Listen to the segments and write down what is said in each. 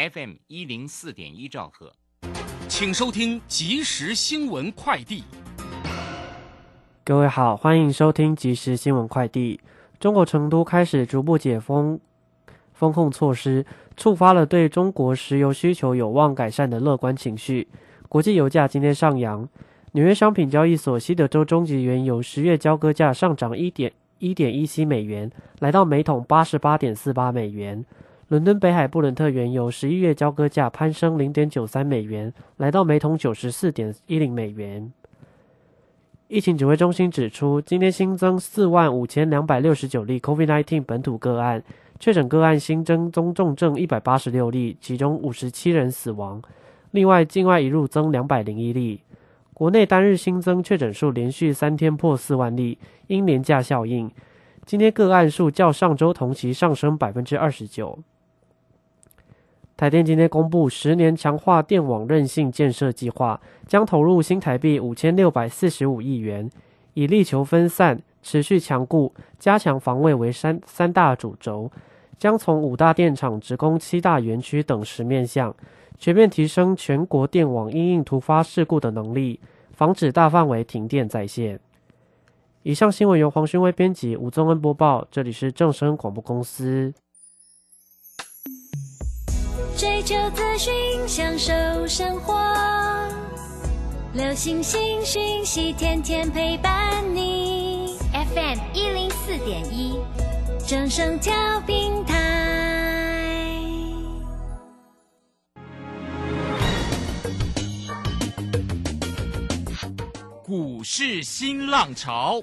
FM 一零四点一兆赫，请收听即时新闻快递。各位好，欢迎收听即时新闻快递。中国成都开始逐步解封封控措施，触发了对中国石油需求有望改善的乐观情绪。国际油价今天上扬，纽约商品交易所西德州中级原油十月交割价上涨一点一点一七美元，来到每桶八十八点四八美元。伦敦北海布伦特原油十一月交割价攀升零点九三美元，来到每桶九十四点一零美元。疫情指挥中心指出，今天新增四万五千两百六十九例 COVID-19 本土个案，确诊个案新增中重症一百八十六例，其中五十七人死亡。另外，境外一入增两百零一例。国内单日新增确诊数连续三天破四万例，因年假效应，今天个案数较上周同期上升百分之二十九。台电今天公布十年强化电网韧性建设计划，将投入新台币五千六百四十五亿元，以力求分散、持续强固、加强防卫为三三大主轴，将从五大电厂直供七大园区等十面向，全面提升全国电网应应突发事故的能力，防止大范围停电再现。以上新闻由黄勋威编辑，吴宗恩播报，这里是正声广播公司。求资讯，享受生活。流星星讯息，天天陪伴你。FM 一零四点一，正声调平台。股市新浪潮。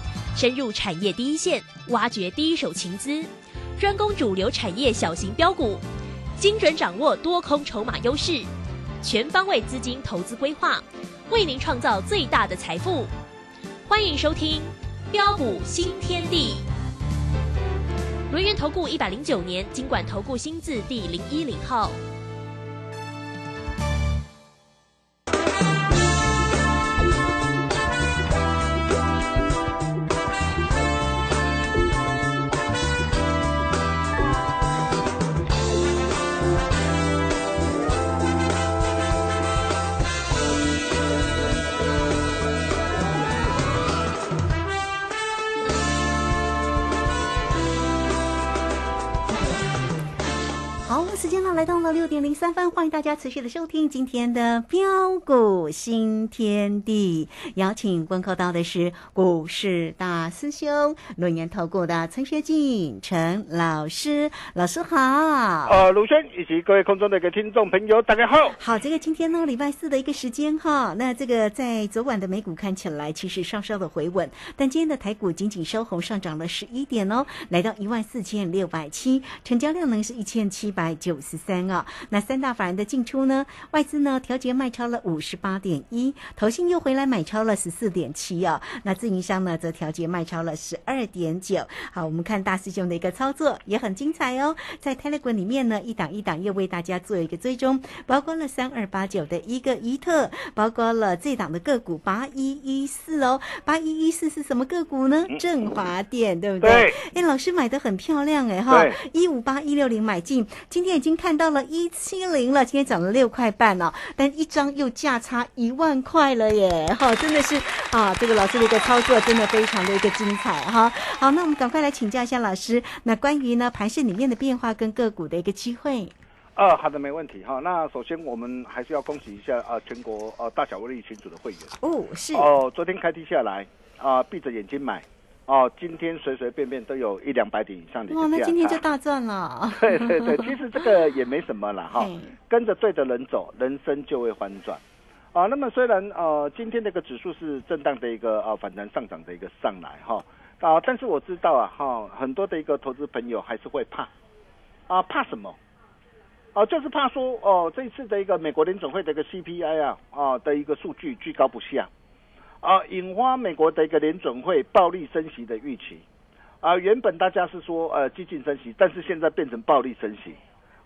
深入产业第一线，挖掘第一手情资，专攻主流产业小型标股，精准掌握多空筹码优势，全方位资金投资规划，为您创造最大的财富。欢迎收听《标股新天地》。轮源投顾一百零九年经管投顾新字第零一零号。点零三分，欢迎大家持续的收听今天的标股新天地。邀请问候到的是股市大师兄、轮研投顾的陈学进陈老师，老师好。呃，鲁轩以及各位空中的一个听众朋友，大家好。好，这个今天呢，礼拜四的一个时间哈，那这个在昨晚的美股看起来其实稍稍的回稳，但今天的台股仅仅收红，上涨了十一点哦，来到一万四千六百七，成交量呢是一千七百九十。三啊，那三大法人的进出呢？外资呢调节卖超了五十八点一，投信又回来买超了十四点七啊。那自营商呢则调节卖超了十二点九。好，我们看大师兄的一个操作也很精彩哦。在 Telegram 里面呢，一档一档又为大家做一个追踪，包括了三二八九的一个一特，包括了这档的个股八一一四哦，八一一四是什么个股呢？振华电对不对？哎，老师买的很漂亮哎哈，一五八一六零买进，今天已经看。看到了一七零了，今天涨了六块半哦，但一张又价差一万块了耶！哈，真的是啊，这个老师的一个操作真的非常的一个精彩哈。好，那我们赶快来请教一下老师，那关于呢盘市里面的变化跟个股的一个机会。呃，好的，没问题哈。那首先我们还是要恭喜一下啊，全国呃大小威力群组的会员哦，是哦，昨天开低下来啊，闭着眼睛买。哦，今天随随便便都有一两百点以上的哇，那今天就大赚了。对 对对，其实这个也没什么了哈，跟着对的人走，人生就会翻转。啊，那么虽然呃今天这个指数是震荡的一个呃反弹上涨的一个上来哈，啊，但是我知道啊，哈，很多的一个投资朋友还是会怕，啊，怕什么？哦，就是怕说哦，这次的一个美国联总会的一个 CPI 啊，啊的一个数据居高不下，啊，引发美国的一个联准会暴力升息的预期，啊，原本大家是说呃激进升息，但是现在变成暴力升息，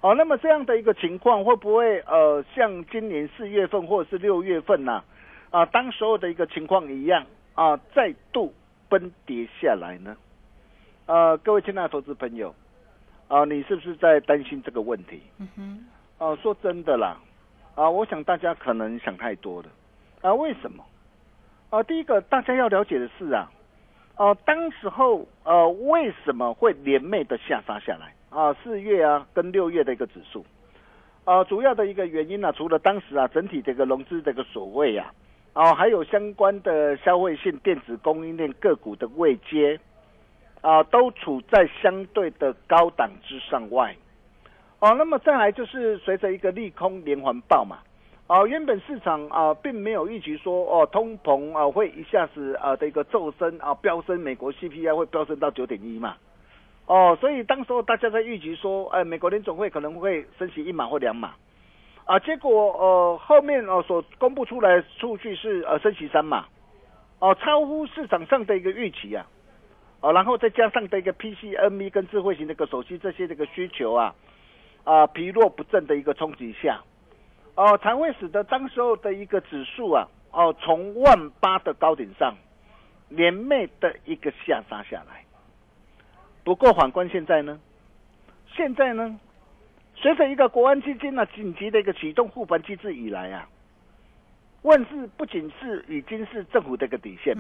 哦，那么这样的一个情况会不会呃像今年四月份或者是六月份呢？啊，当时候的一个情况一样啊，再度崩跌下来呢？呃，各位亲爱的投资朋友。啊，你是不是在担心这个问题？嗯哼。哦，说真的啦，啊，我想大家可能想太多了。啊，为什么？啊，第一个大家要了解的是啊，哦，当时候呃为什么会连袂的下杀下来？啊，四月啊跟六月的一个指数，啊，主要的一个原因呢，除了当时啊整体这个融资这个所谓啊，啊，还有相关的消费性电子供应链个股的位阶。啊，都处在相对的高档之上外，哦，那么再来就是随着一个利空连环爆嘛，啊，原本市场啊并没有预期说哦通膨啊会一下子啊的一个骤升啊飙升，美国 CPI 会飙升到九点一嘛，哦，所以当时候大家在预期说，哎，美国联总会可能会升息一码或两码，啊，结果呃后面哦所公布出来数据是呃升息三码，哦，超乎市场上的一个预期啊。哦，然后再加上的一个 PC、NV 跟智慧型的一个手机这些这个需求啊，啊疲弱不振的一个冲击下，哦才会使得当时候的一个指数啊，哦从万八的高点上连袂的一个下杀下来。不过反观现在呢，现在呢，随着一个国安基金呢紧急的一个启动护盘机制以来啊，问世不仅是已经是政府的一个底线。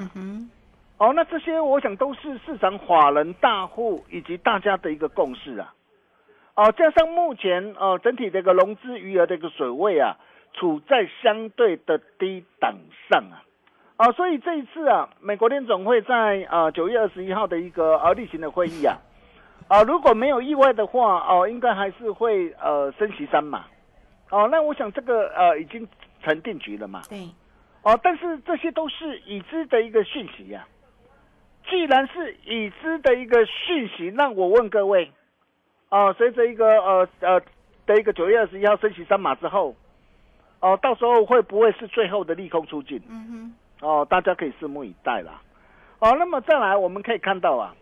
哦，那这些我想都是市场法人大户以及大家的一个共识啊。哦，加上目前呃整体这个融资余额的一个水位啊，处在相对的低档上啊。啊，所以这一次啊，美国联总会在啊九月二十一号的一个呃例行的会议啊，啊如果没有意外的话哦，应该还是会呃升息三嘛。哦，那我想这个呃已经成定局了嘛。对。哦，但是这些都是已知的一个讯息呀。既然是已知的一个讯息，那我问各位，啊，随着一个呃呃的一个九月二十一号升息三码之后，哦，到时候会不会是最后的利空出尽？嗯哼，哦，大家可以拭目以待啦。哦，那么再来，我们可以看到啊，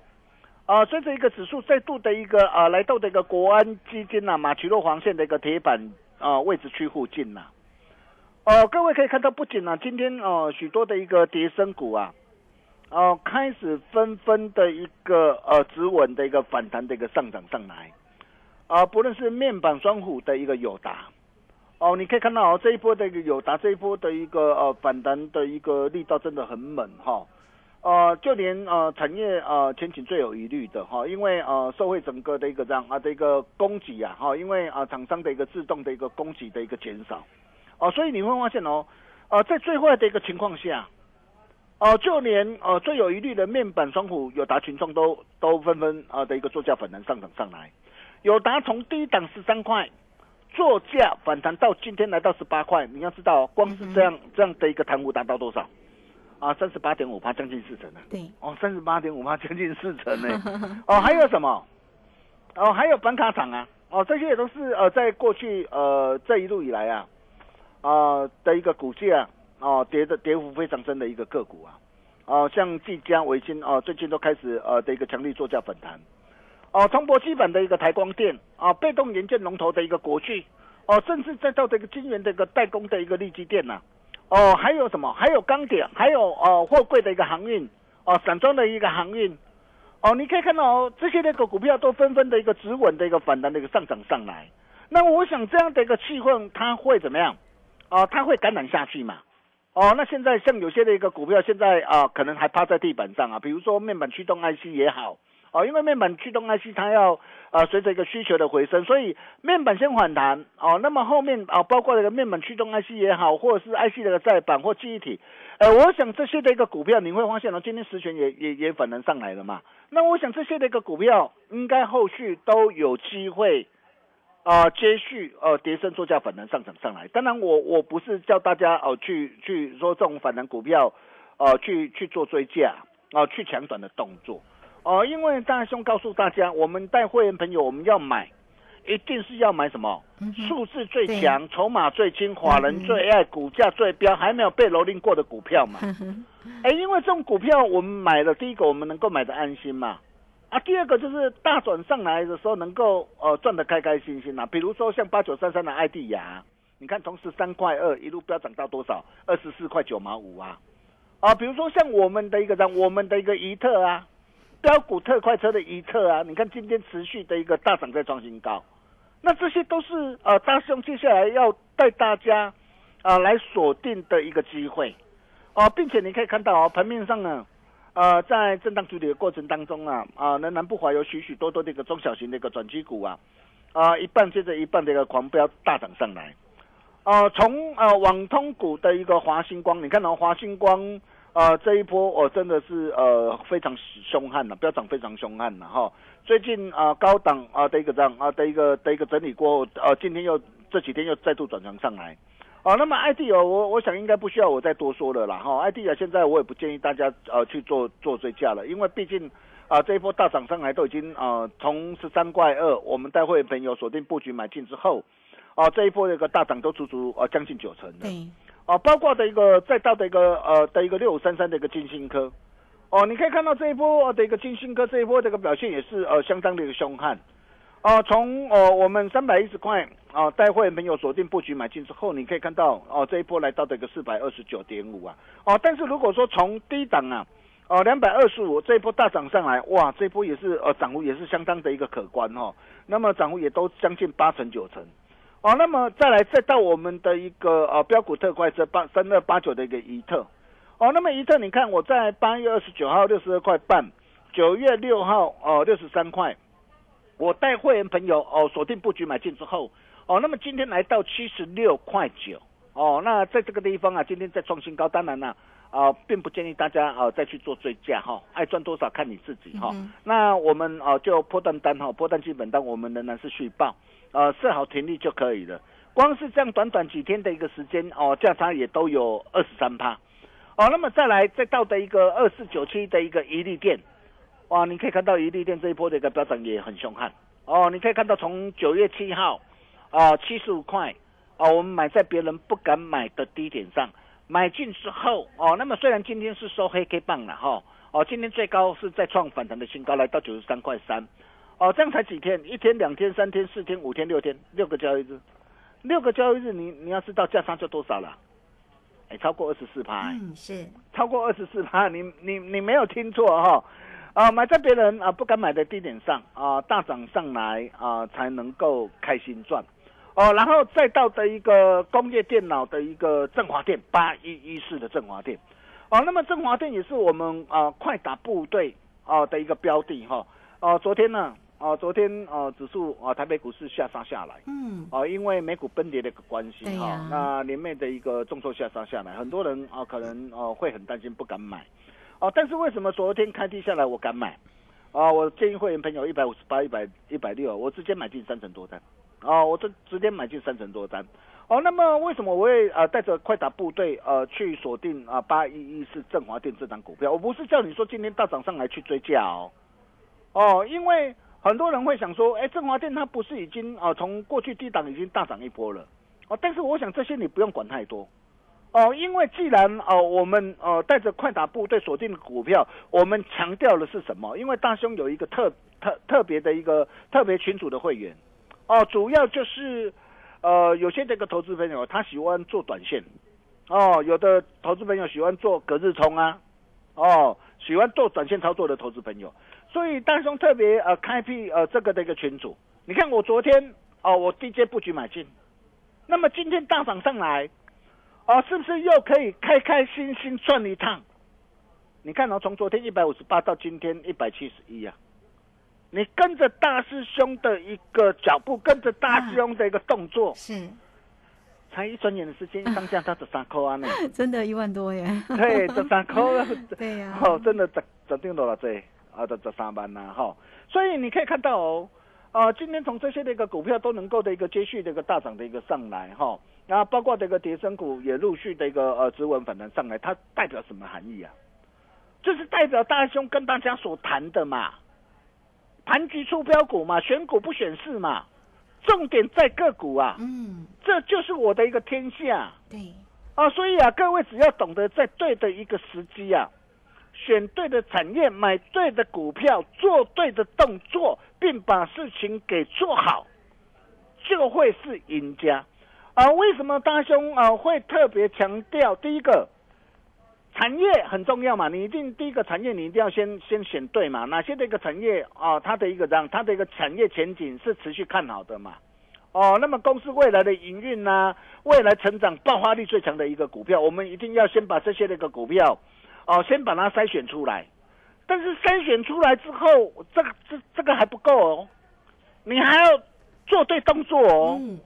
啊，随着一个指数再度的一个啊来到的一个国安基金呐马奇诺黄线的一个铁板啊位置区附近呐，哦，各位可以看到，不仅呢今天哦许多的一个跌升股啊。哦，开始纷纷的一个呃止稳的一个反弹的一个上涨上来，啊，不论是面板双虎的一个友达，哦，你可以看到哦这一波的一个友达这一波的一个呃反弹的一个力道真的很猛哈，呃，就连呃产业呃前景最有疑虑的哈，因为呃社会整个的一个这样啊的一个供给啊哈，因为啊厂商的一个自动的一个供给的一个减少，哦，所以你会发现哦，呃在最坏的一个情况下。哦，就连呃最有疑虑的面板双虎友达群众都都纷纷啊的一个作价反弹上涨上来，友达从低档十三块作价反弹到今天来到十八块，你要知道，光是这样这样的一个弹幅达到多少啊？三十八点五八，将近四成呢。对，哦，三十八点五八，将近四成呢。哦，还有什么？哦，还有板卡厂啊，哦，这些也都是呃在过去呃这一路以来啊啊的一个股价。哦，跌的跌幅非常深的一个个股啊，哦，像技嘉、维新哦，最近都开始呃的一个强力作价反弹，哦，中博基本的一个台光电啊，被动元件龙头的一个国巨，哦，甚至再到这个晶圆的一个代工的一个利基电呐，哦，还有什么？还有钢铁，还有哦货柜的一个航运，哦，散装的一个航运，哦，你可以看到哦，这些那个股票都纷纷的一个止稳的一个反弹的一个上涨上来，那我想这样的一个气氛它会怎么样？哦，它会感染下去嘛？哦，那现在像有些的一个股票，现在啊，可能还趴在地板上啊。比如说面板驱动 IC 也好，哦，因为面板驱动 IC 它要啊随着一个需求的回升，所以面板先反弹哦。那么后面啊，包括这个面板驱动 IC 也好，或者是 IC 的再板或记忆体，呃，我想这些的一个股票，你会发现呢，今天实权也也也反弹上来了嘛。那我想这些的一个股票，应该后续都有机会。啊，接续呃，跌升作价反弹上涨上来。当然，我我不是叫大家哦去去说这种反弹股票，呃，去去做追价啊，去抢短的动作。哦，因为大兄告诉大家，我们带会员朋友我们要买，一定是要买什么？数字最强、筹码最轻、法人最爱、股价最标、还没有被蹂躏过的股票嘛。哎，因为这种股票我们买了，第一个我们能够买的安心嘛。啊，第二个就是大转上来的时候能够呃赚得开开心心啊。比如说像八九三三的艾迪亚，你看从十三块二一路飙涨到多少？二十四块九毛五啊。啊，比如说像我们的一个让我们的一个怡特啊，标股特快车的一侧啊，你看今天持续的一个大涨在创新高。那这些都是呃，大兄接下来要带大家啊来锁定的一个机会哦，并且你可以看到哦，盘面上呢，呃，在震荡处理的过程当中啊，啊，仍然不乏有许许多多的一个中小型的一个转机股啊，啊，一半接着一半的一个狂飙大涨上来，呃，从呃网通股的一个华星光，你看到华星光。啊，这一波我真的是呃非常凶悍了，飙涨非常凶悍了哈。最近啊高档啊的一个这样啊的一个的一个整理过后，呃今天又这几天又再度转强上来。啊，那么 ID 哦，我我想应该不需要我再多说了啦哈。ID 啊，现在我也不建议大家呃去做做追加了，因为毕竟啊这一波大涨上来都已经啊从十三块二，我们带会朋友锁定布局买进之后，啊这一波的一个大涨都足足呃将近九成的。啊，包括的一个再到的一个呃的一个六五三三的一个金星科，哦，你可以看到这一波的一个金星科这一波这个表现也是呃相当的一个凶悍，哦，从哦我们三百一十块啊带会朋友锁定布局买进之后，你可以看到哦这一波来到的一个四百二十九点五啊，哦，但是如果说从低档啊，哦两百二十五这一波大涨上来，哇，这一波也是呃涨幅也是相当的一个可观哈，那么涨幅也都将近八成九成。哦，那么再来再到我们的一个呃标股特快车八三二八九的一个怡特，哦，那么怡特你看我在八月二十九号六十二块半，九月六号哦六十三块，我带会员朋友哦锁定布局买进之后，哦，那么今天来到七十六块九，哦，那在这个地方啊，今天在创新高，当然啦啊，并不建议大家啊再去做追加哈，爱赚多少看你自己哈。那我们啊就破单单哈，破单基本单我们仍然是续报。呃，设好停利就可以了。光是这样短短几天的一个时间哦，价差也都有二十三趴。哦，那么再来再到的一个二四九七的一个一利店，哇，你可以看到一利店这一波的一个飙涨也很凶悍。哦，你可以看到从九月七号啊七十五块哦，我们买在别人不敢买的低点上买进之后哦，那么虽然今天是收黑 K 棒了哈，哦，今天最高是在创反弹的新高，来到九十三块三。哦，这样才几天？一天、两天、三天、四天、五天、六天，六个交易日，六个交易日，你你要知道价差就多少了？哎，超过二十四趴。嗯，是超过二十四趴，你你你没有听错哈。啊，买在别人啊不敢买的低点上啊，大涨上来啊，才能够开心赚。哦，然后再到的一个工业电脑的一个振华店八一一四的振华店。哦，那么振华店也是我们啊快打部队啊的一个标的哈。哦，昨天呢？哦，昨天哦，指数啊，台北股市下杀下来，嗯，哦，因为美股崩跌的一个关系哈，那连袂的一个重挫下杀下来，很多人啊可能哦会很担心，不敢买，哦，但是为什么昨天开低下来我敢买？啊，我建议会员朋友一百五十八、一百一百六，我直接买进三成多单，哦，我这直接买进三成多单，哦，那么为什么我会啊带着快打部队呃去锁定啊八一一是振华电这档股票？我不是叫你说今天大涨上来去追价哦，哦，因为。很多人会想说，哎，振华电它不是已经啊从过去低档已经大涨一波了，哦，但是我想这些你不用管太多，哦，因为既然哦我们呃带着快打部队锁定的股票，我们强调的是什么？因为大兄有一个特特特别的一个特别群组的会员，哦，主要就是呃有些这个投资朋友他喜欢做短线，哦，有的投资朋友喜欢做隔日冲啊，哦，喜欢做短线操作的投资朋友。所以大兄特别呃开辟呃这个的一个群组，你看我昨天哦我 DJ 布局买进，那么今天大涨上来，哦是不是又可以开开心心赚一趟？你看哦从昨天一百五十八到今天一百七十一啊，你跟着大师兄的一个脚步，跟着大师兄的一个动作，是，才一转眼的时间上架到这三块啊呢，真的一万多耶，对，这三块，对呀，哦真的涨涨定多了这。啊，这这三班呐，哈，所以你可以看到哦，啊，今天从这些的一个股票都能够的一个接续的一个大涨的一个上来，哈，那包括这个叠升股也陆续的一个呃指纹反弹上来，它代表什么含义啊？就是代表大兄跟大家所谈的嘛，盘局出标股嘛，选股不选市嘛，重点在个股啊，嗯，这就是我的一个天下。对，啊，所以啊，各位只要懂得在对的一个时机啊，选对的产业，买对的股票，做对的动作，并把事情给做好，就会是赢家。啊，为什么大兄啊会特别强调第一个产业很重要嘛？你一定第一个产业你一定要先先选对嘛？哪些的一个产业啊，它的一个让它的一个产业前景是持续看好的嘛？哦，那么公司未来的营运呢，未来成长爆发力最强的一个股票，我们一定要先把这些的一个股票哦，先把它筛选出来。但是筛选出来之后，这个这这个还不够哦，你还要做对动作哦。嗯，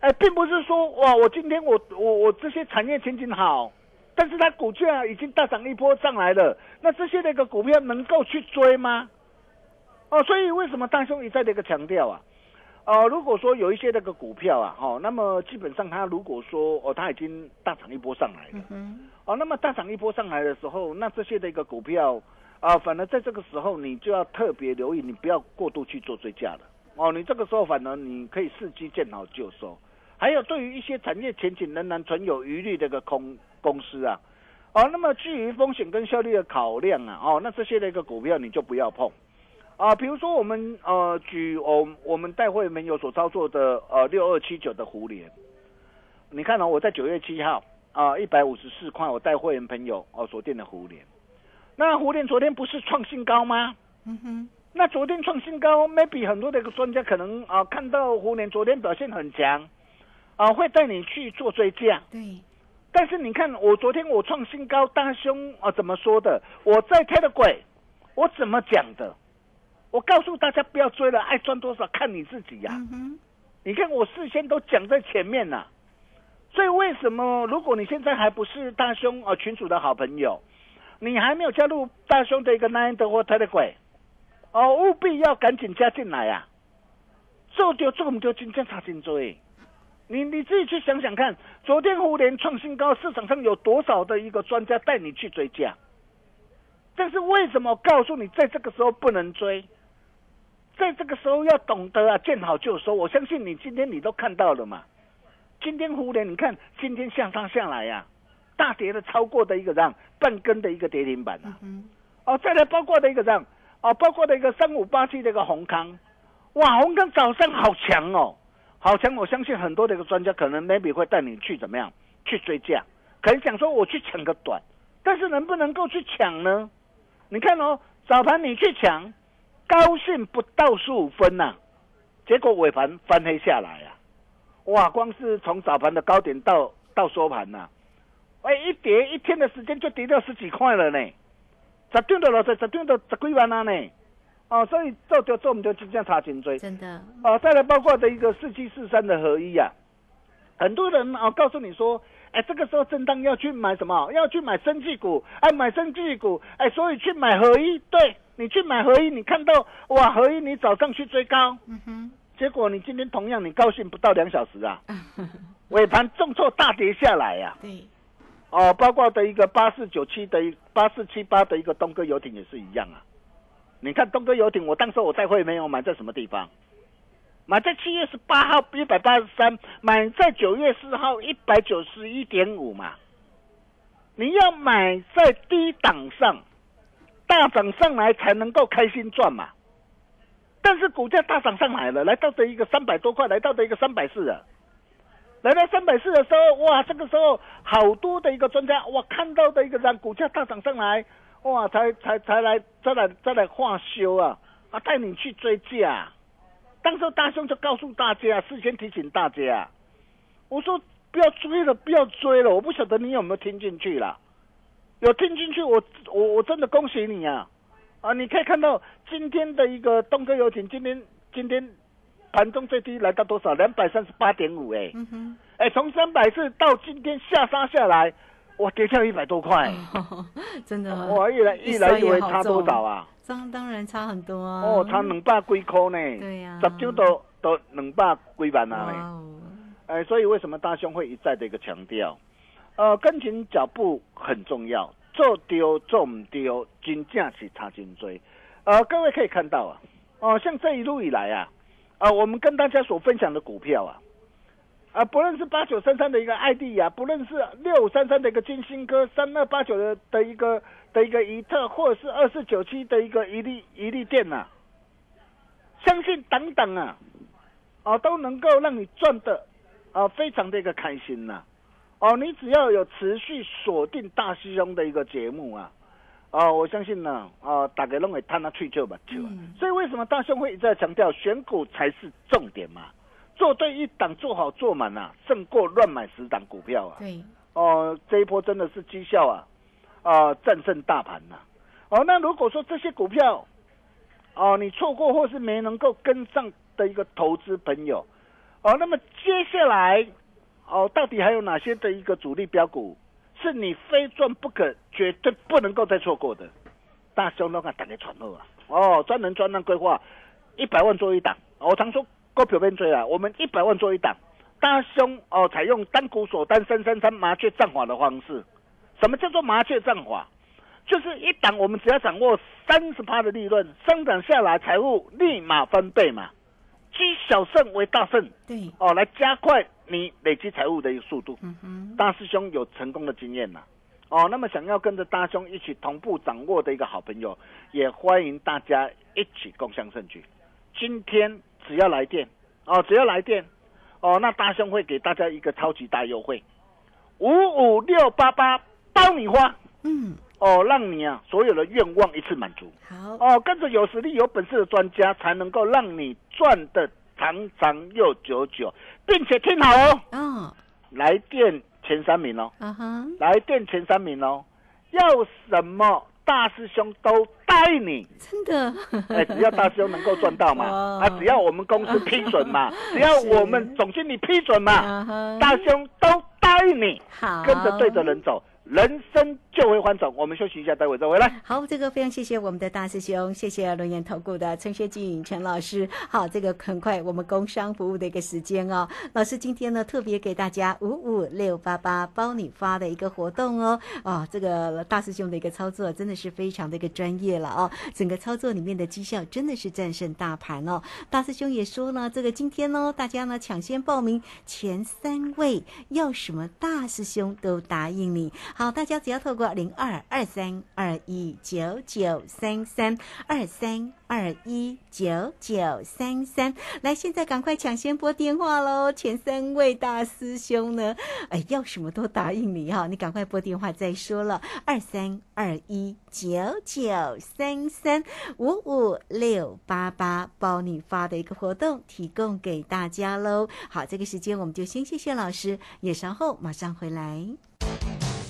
哎，并不是说哇，我今天我我我这些产业前景好，但是它股价已经大涨一波上来了，那这些那个股票能够去追吗？哦，所以为什么大兄一再的一个强调啊？哦，如果说有一些那个股票啊，哦，那么基本上它如果说哦，它已经大涨一波上来了，嗯，哦，那么大涨一波上来的时候，那这些的一个股票啊，反而在这个时候你就要特别留意，你不要过度去做追加了。哦，你这个时候反而你可以伺机见好就收。还有对于一些产业前景仍然存有疑虑的一个空公司啊，哦，那么基于风险跟效率的考量啊，哦，那这些的一个股票你就不要碰。啊，比如说我们呃举我我们带会员有所操作的呃六二七九的胡联，你看哦，我在九月七号啊一百五十四块，我带会员朋友哦锁定的胡联，那胡联昨天不是创新高吗？嗯哼，那昨天创新高，maybe 很多的一个专家可能啊看到胡联昨天表现很强，啊会带你去做追加，对，但是你看我昨天我创新高，大兄啊怎么说的？我在开的鬼，我怎么讲的？我告诉大家不要追了，爱赚多少看你自己呀、嗯，你看我事先都讲在前面呐、所以为什么如果你现在还不是大兄呃群主的好朋友，你还没有加入大兄的一个 Nine 的或 Telegram，哦，务必要赶紧加进来呀、做丢做唔丢，真正差真多。你你自己去想想看，昨天互联创新高，市场上有多少的一个专家带你去追价？但是为什么告诉你在这个时候不能追？在这个时候要懂得啊，见好就收。我相信你今天你都看到了嘛。今天互联，你看今天向上下来呀、大跌的超过的一个让半根的一个跌停板啊。嗯哦，再来包括的一个让哦，包括的一个三五八七的一个红康，哇，红康早上好强哦，好强！我相信很多的一个专家可能 maybe 会带你去怎么样去追价，可能想说我去抢个短，但是能不能够去抢呢？你看哦，早盘你去抢，高兴不到十五分呐、结果尾盘翻黑下来啊！哇，光是从早盘的高点到到收盘呐、哎，一跌一天的时间就跌掉十几块了呢，十点到六十，十点到十几万啊呢！哦，所以做就做唔到，真正差真多。真的，哦，再来包括的一个四七四三的合一啊，很多人哦告诉你说，哎，这个时候震荡要去买什么？要去买生技股，哎，买生技股，哎，所以去买合一。对你去买合一，你看到哇，合一你早上去追高，嗯哼，结果你今天同样你高兴不到两小时啊，尾盘重挫大跌下来呀、对，哦，包括的一个八四九七的八四七八的一个东哥游艇也是一样啊。你看东哥游艇，我当时我在会没有买在什么地方？买在七月十八号一百八十三，买在九月四号一百九十一点五嘛。你要买在低档上，大涨上来才能够开心赚嘛。但是股价大涨上来了，来到的一个三百多块，来到的一个三百四了。来到三百四的时候，哇，这个时候好多的一个专家，哇，看到的一个让股价大涨上来，哇，才才才来再来再来化修啊，啊，带你去追价。当时大兄就告诉大家，事先提醒大家，我说不要追了，不要追了。我不晓得你有没有听进去啦？有听进去，我我我真的恭喜你啊！啊，你可以看到今天的一个东哥游艇，今天今天盘中最低来到多少？两百三十八点五，哎，嗯，哎，从三百四到今天下杀下来，哇，跌掉一百多块，真的，哇，一来一来一回差多少啊？当当然差很多啊，哦，差两百几块呢，对呀。十九都都两百几万啊。哇呢。哦，哎，所以为什么大兄会一再的一个强调，呃，跟紧脚步很重要，做丢做唔丢，真正是差真多。呃，各位可以看到啊，哦、像这一路以来啊，啊、我们跟大家所分享的股票啊，啊，不论是八九三三的一个艾迪啊，不论是六五三三的一个金星哥，三二八九的的一个的一个怡特，或者是二四九七的一个一利一利电呐、相信等等啊，啊，都能够让你赚的啊，非常的一个开心呐、哦，你只要有持续锁定大师兄的一个节目啊，哦，我相信呢，啊，大家拢会探他去就吧就。所以为什么大兄会一再强调选股才是重点嘛？做对一档，做好做满啊，胜过乱买十档股票啊。对，哦，这一波真的是绩效啊，啊、战胜大盘呐、哦，那如果说这些股票，哦，你错过或是没能够跟上的一个投资朋友，哦，那么接下来，哦，到底还有哪些的一个主力标股是你非赚不可、绝对不能够再错过的？大兄都看大家传后啊，哦，专人专案规划，一百万做一档。我常说股票边追啊，我们一百万做一档。大兄哦，采用单股锁单三三三麻雀战法的方式。什么叫做麻雀战法？就是一档我们只要掌握三十趴的利润，生长下来财务立马翻倍嘛，积小胜为大胜对，哦，来加快你累积财务的一个速度。嗯哼，大师兄有成功的经验呐、哦，那么想要跟着大兄一起同步掌握的一个好朋友，也欢迎大家一起共享盛举。今天只要来电哦，只要来电哦，那大兄会给大家一个超级大优惠，五五六八八包你花。嗯，哦，让你啊所有的愿望一次满足。好，哦，跟着有实力、有本事的专家，才能够让你赚的长长又久久，并且听好哦，哦，来电前三名哦。啊哈，来电前三名哦，要什么大师兄都带你，真的，哎，只要大师兄能够赚到嘛，哦。啊，只要我们公司批准嘛，只要我们总经理批准嘛，啊，大师兄都带你，好，跟着对着人走，人生就会翻转。我们休息一下，待会再回来。好，这个非常谢谢我们的大师兄，谢谢龙岩投顾的陈学进陈老师。好，这个很快我们工商服务的一个时间哦，老师今天呢特别给大家五五六八八包你发的一个活动哦。哦，这个大师兄的一个操作真的是非常的一个专业了哦，整个操作里面的绩效真的是战胜大盘哦。大师兄也说呢，这个今天呢，大家呢抢先报名前三位，要什么大师兄都答应你。好，大家只要透过零二二三二一九九三三二三二一九九三三，来，现在赶快抢先拨电话喽！前三位大师兄呢，哎，要什么都答应你哈、你赶快拨电话再说了，二三二一九九三三五五六八八，包你发的一个活动提供给大家喽。好，这个时间我们就先谢谢老师，也稍后马上回来。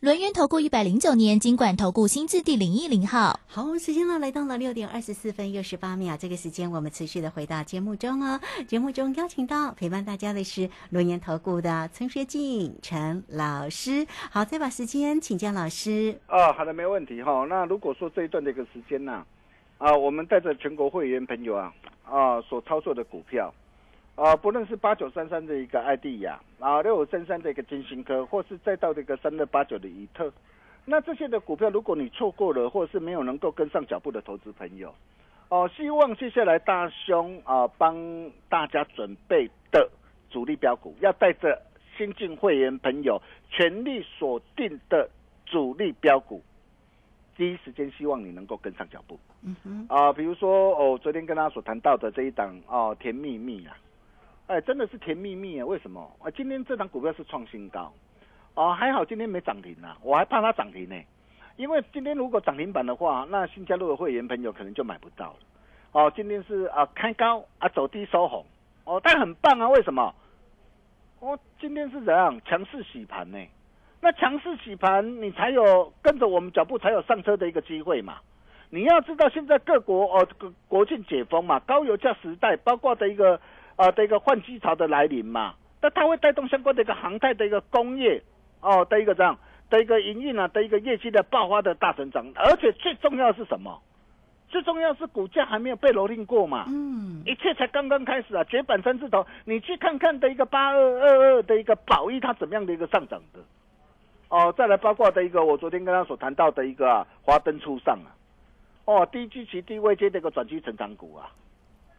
轮源投顾一百零九年经管投顾新字第零一零号。好，时间呢来到了六点二十四分又十八秒，这个时间我们持续的回到节目中哦。节目中邀请到陪伴大家的是轮研投顾的陈学进陈老师。好，再把时间请教老师。啊，好的，没问题哈、那如果说这一段的一个时间呢、啊，我们带着全国会员朋友啊啊所操作的股票，啊，不论是八九三三的一个艾迪亚啊，六五三三的一个金星科，或是再到这个三六八九的怡特，那这些的股票，如果你错过了，或是没有能够跟上脚步的投资朋友，哦、希望接下来大兄啊帮大家准备的主力标股，要带着新进会员朋友全力锁定的主力标股，第一时间希望你能够跟上脚步。嗯哼，啊、比如说哦，昨天跟大家所谈到的这一档哦，甜蜜蜜啊，哎，真的是甜蜜蜜啊！为什么？啊，今天这档股票是创新高，哦，还好今天没涨停啊，我还怕它涨停呢，因为今天如果涨停板的话，那新加入的会员朋友可能就买不到了。哦，今天是啊开高啊走低收红，哦，但很棒啊，为什么？哦，今天是怎样强势洗盘呢？那强势洗盘，你才有跟着我们脚步，才有上车的一个机会嘛。你要知道，现在各国哦，这个国庆解封嘛，高油价时代，包括的一个呃的一个换机潮的来临嘛，那它会带动相关的一个航太的一个工业哦的一个这样？的一个营运啊的一个业绩的爆发的大成长，而且最重要的是什么？最重要是股价还没有被蹂躏过嘛，嗯，一切才刚刚开始啊！绝版三字头，你去看看的一个八二二二的一个宝益，它怎么样的一个上涨的？哦，再来包括的一个我昨天跟他所谈到的一个啊，华灯初上啊，哦，低基期低位阶的一个转机成长股啊，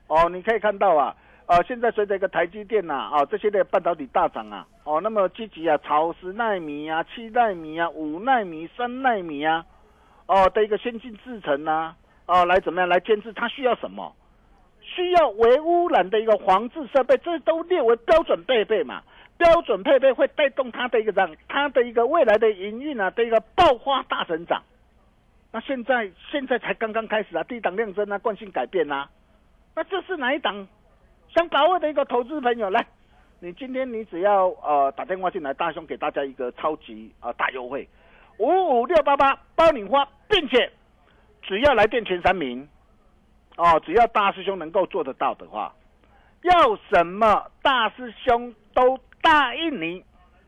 哦，你可以看到啊，啊，现在随着一个台积电呐、啊，这些的半导体大涨啊，哦，那么积极啊，炒十纳米啊、七纳米啊、五纳米、三纳米啊，哦的一个先进制程啊，哦，来怎么样来监制它需要什么？需要微污染的一个防治设备，这都列为标准配备嘛。标准配备会带动它的一个让它的一个未来的营运啊的一个爆发大成长。那现在现在才刚刚开始啊，低档量增啊，惯性改变啊。那这是哪一档想把握的一个投资朋友来？你今天你只要呃打电话进来，大兄给大家一个超级啊、呃、大优惠，五五六八八包你花，并且只要来电前三名。哦，只要大师兄能够做得到的话，要什么大师兄都答应你，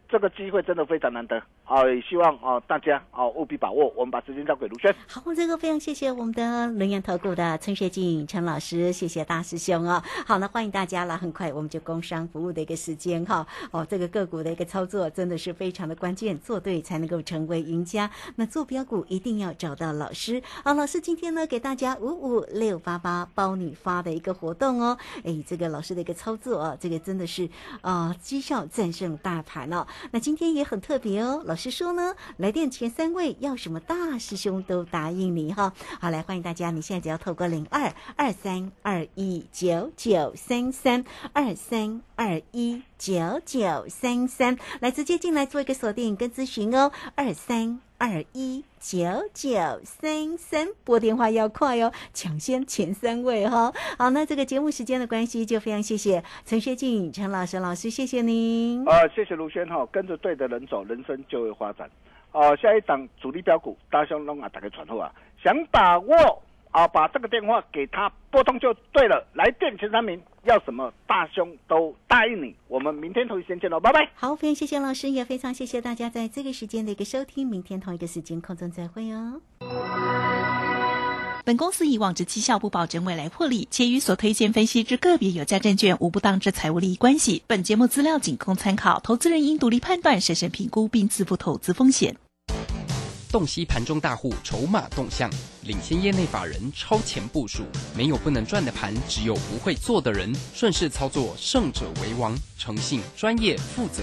这个机会真的非常难得。啊，也希望啊大家啊务必把握。我们把时间交给卢轩。好，这个非常谢谢我们的轮研投顾的陈学进陈老师，谢谢大师兄哦。好，那欢迎大家了，很快我们就工商服务的一个时间哈。哦，这个个股的一个操作真的是非常的关键，做对才能够成为赢家。那做标股一定要找到老师。好，老师今天呢给大家五五六八八包你发的一个活动哦。哎，这个老师的一个操作啊，这个真的是啊绩效战胜大盘哦。那今天也很特别哦，老师说呢，来电前三位要什么大师兄都答应你哈。好，来欢迎大家，你现在只要透过零二二三二一九九三三二三二一九九三三来直接进来做一个锁定跟咨询哦，二三。二一九九三三，拨电话要快哦，抢先前三位哈、好，那这个节目时间的关系，就非常谢谢陈学静陈老师老师，谢谢您。呃，谢谢卢轩哈，跟着对的人走，人生就会发展。哦、下一档主力标股，大雄龙啊，打开传后啊，想把握啊，把这个电话给他拨通就对了。来电前三名，要什么大兄都答应你。我们明天同一时间见喽，拜拜。好，非常谢谢老师，也非常谢谢大家在这个时间的一个收听，明天同一个时间空中再会哦。本公司以往之绩效不保证未来获利，且与所推荐分析之个别有价证券无不当之财务利益关系。本节目资料仅供参考，投资人应独立判断、审慎评估并自负投资风险。洞悉盘中大户筹码动向，领先业内法人超前部署，没有不能赚的盘，只有不会做的人。顺势操作，胜者为王。诚信、专业、负责。